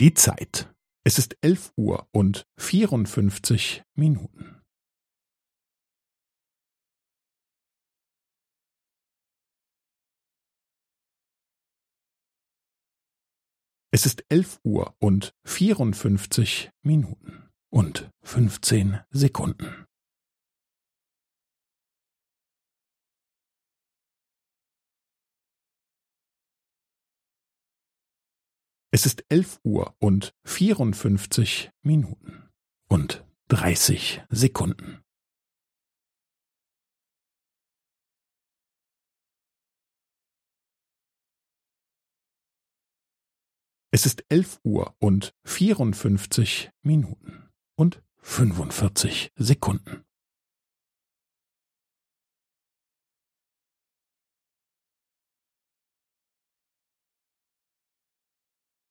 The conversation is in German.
Die Zeit. Es ist elf Uhr und vierundfünfzig Minuten. Es ist elf Uhr und vierundfünfzig Minuten und fünfzehn Sekunden. Es ist elf Uhr und vierundfünfzig Minuten und dreißig Sekunden. Es ist elf Uhr und vierundfünfzig Minuten und fünfundvierzig Sekunden.